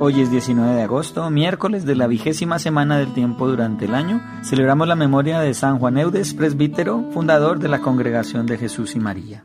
Hoy es 19 de agosto, miércoles de la vigésima semana del tiempo durante el año. Celebramos la memoria de San Juan Eudes, presbítero, fundador de la Congregación de Jesús y María.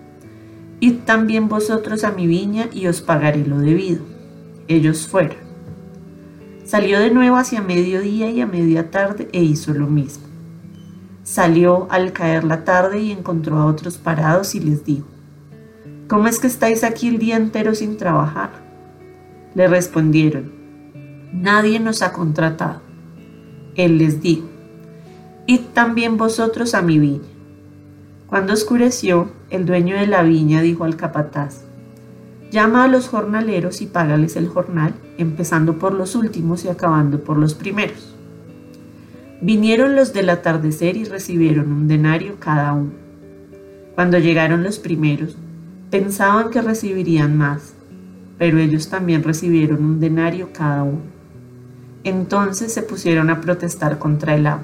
Id también vosotros a mi viña y os pagaré lo debido. Ellos fueron. Salió de nuevo hacia mediodía y a media tarde e hizo lo mismo. Salió al caer la tarde y encontró a otros parados y les dijo, ¿Cómo es que estáis aquí el día entero sin trabajar? Le respondieron, Nadie nos ha contratado. Él les dijo, Id también vosotros a mi viña. Cuando oscureció, el dueño de la viña dijo al capataz, llama a los jornaleros y págales el jornal, empezando por los últimos y acabando por los primeros. Vinieron los del atardecer y recibieron un denario cada uno. Cuando llegaron los primeros, pensaban que recibirían más, pero ellos también recibieron un denario cada uno. Entonces se pusieron a protestar contra el amo.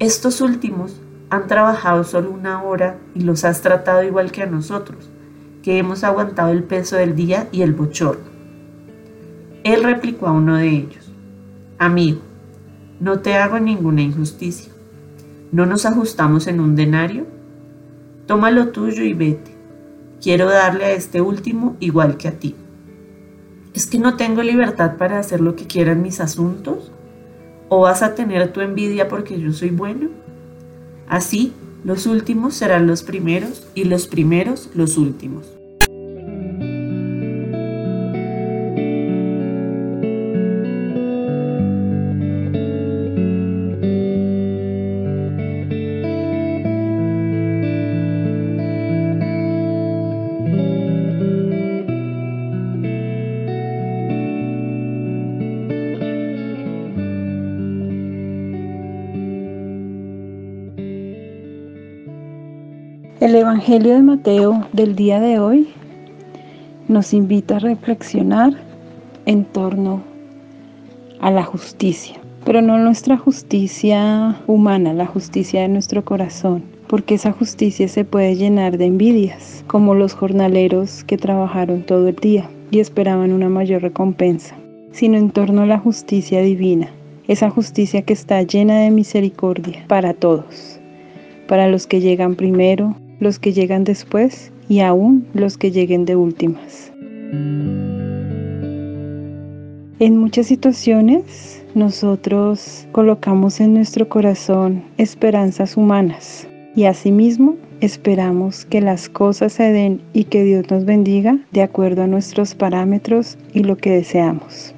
Estos últimos han trabajado solo una hora y los has tratado igual que a nosotros, que hemos aguantado el peso del día y el bochorno. Él replicó a uno de ellos, Amigo, no te hago ninguna injusticia. ¿No nos ajustamos en un denario? Toma lo tuyo y vete. Quiero darle a este último igual que a ti. ¿Es que no tengo libertad para hacer lo que quieran mis asuntos? ¿O vas a tener tu envidia porque yo soy bueno? Así, los últimos serán los primeros y los primeros los últimos. Evangelio de Mateo del día de hoy nos invita a reflexionar en torno a la justicia, pero no nuestra justicia humana, la justicia de nuestro corazón, porque esa justicia se puede llenar de envidias, como los jornaleros que trabajaron todo el día y esperaban una mayor recompensa, sino en torno a la justicia divina, esa justicia que está llena de misericordia para todos, para los que llegan primero, los que llegan después y aún los que lleguen de últimas. En muchas situaciones nosotros colocamos en nuestro corazón esperanzas humanas y asimismo esperamos que las cosas se den y que Dios nos bendiga de acuerdo a nuestros parámetros y lo que deseamos.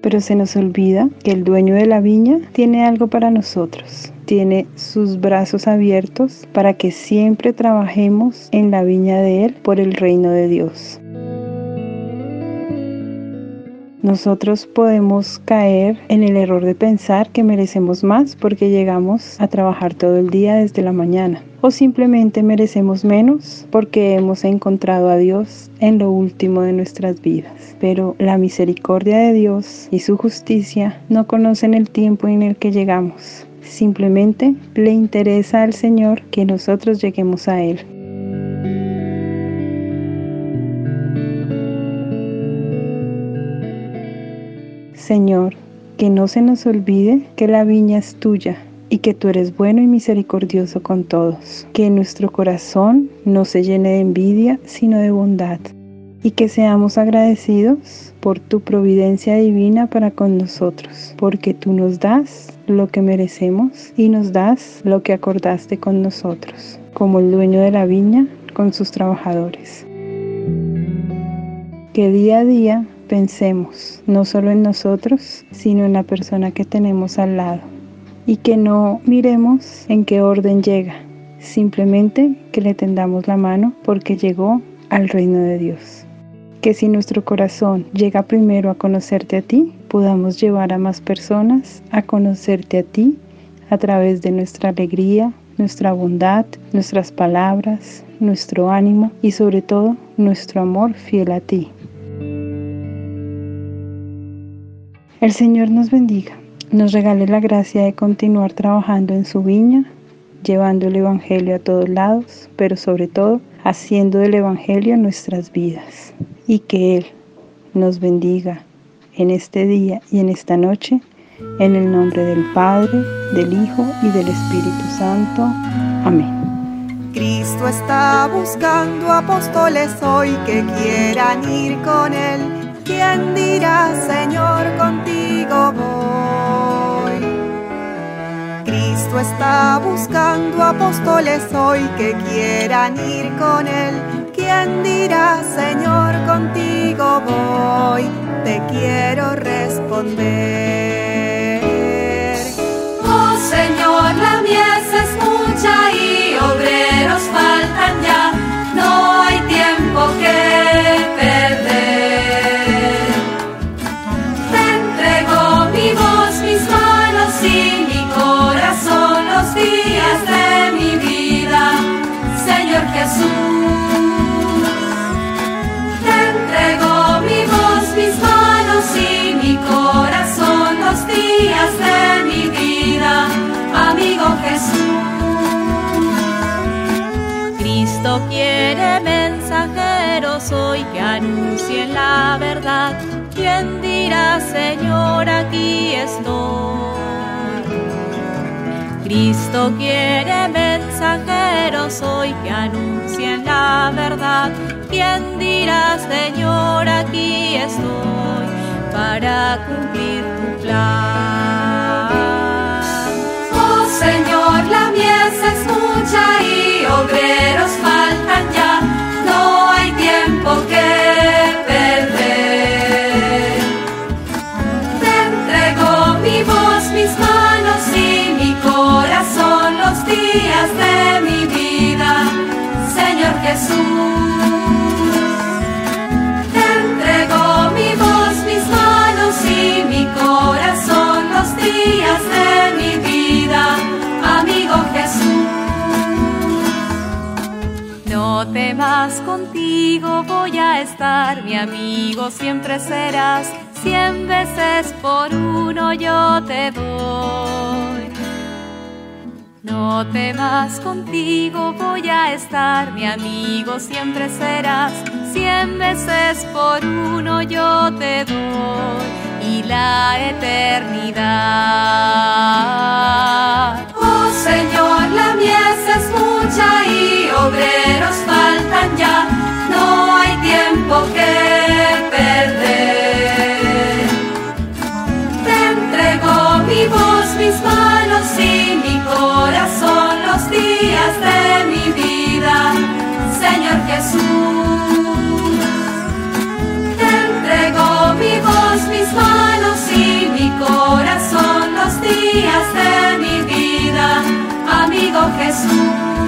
Pero se nos olvida que el dueño de la viña tiene algo para nosotros tiene sus brazos abiertos para que siempre trabajemos en la viña de Él por el reino de Dios. Nosotros podemos caer en el error de pensar que merecemos más porque llegamos a trabajar todo el día desde la mañana. O simplemente merecemos menos porque hemos encontrado a Dios en lo último de nuestras vidas. Pero la misericordia de Dios y su justicia no conocen el tiempo en el que llegamos. Simplemente le interesa al Señor que nosotros lleguemos a Él. Señor, que no se nos olvide que la viña es tuya y que tú eres bueno y misericordioso con todos. Que nuestro corazón no se llene de envidia, sino de bondad. y que seamos agradecidos por tu providencia divina para con nosotros, porque tú nos das lo que merecemos y nos das lo que acordaste con nosotros, como el dueño de la viña con sus trabajadores. Que día a día pensemos no solo en nosotros, sino en la persona que tenemos al lado y que no miremos en qué orden llega, simplemente que le tendamos la mano porque llegó al reino de Dios. Que si nuestro corazón llega primero a conocerte a ti, podamos llevar a más personas a conocerte a ti a través de nuestra alegría, nuestra bondad, nuestras palabras, nuestro ánimo y sobre todo nuestro amor fiel a ti. El Señor nos bendiga, nos regale la gracia de continuar trabajando en su viña, llevando el Evangelio a todos lados, pero sobre todo haciendo del Evangelio nuestras vidas. Y que Él nos bendiga en este día y en esta noche, en el nombre del Padre, del Hijo y del Espíritu Santo. Amén. Cristo está buscando apóstoles hoy que quieran ir con Él. ¿Quién dirá, Señor, contigo voy? Cristo está buscando apóstoles hoy que quieran ir con Él. ¿Quién dirá, Señor, contigo voy? Te quiero responder. ¿Quién dirá, Señor, aquí estoy? Cristo quiere mensajeros hoy que anuncien la verdad. ¿Quién dirá, Señor, aquí estoy para cumplir tu plan? Jesús. Te entrego mi voz, mis manos y mi corazón los días de mi vida, amigo Jesús. No temas contigo, voy a estar, mi amigo siempre serás. Cien veces por uno yo te doy. No temas contigo, voy a estar, mi amigo siempre serás. Cien veces por uno yo te doy y la eternidad. Oh Señor, la mies es mucha y obreros faltan ya, no hay tiempo que perder. Mis manos y mi corazón los días de mi vida, amigo Jesús.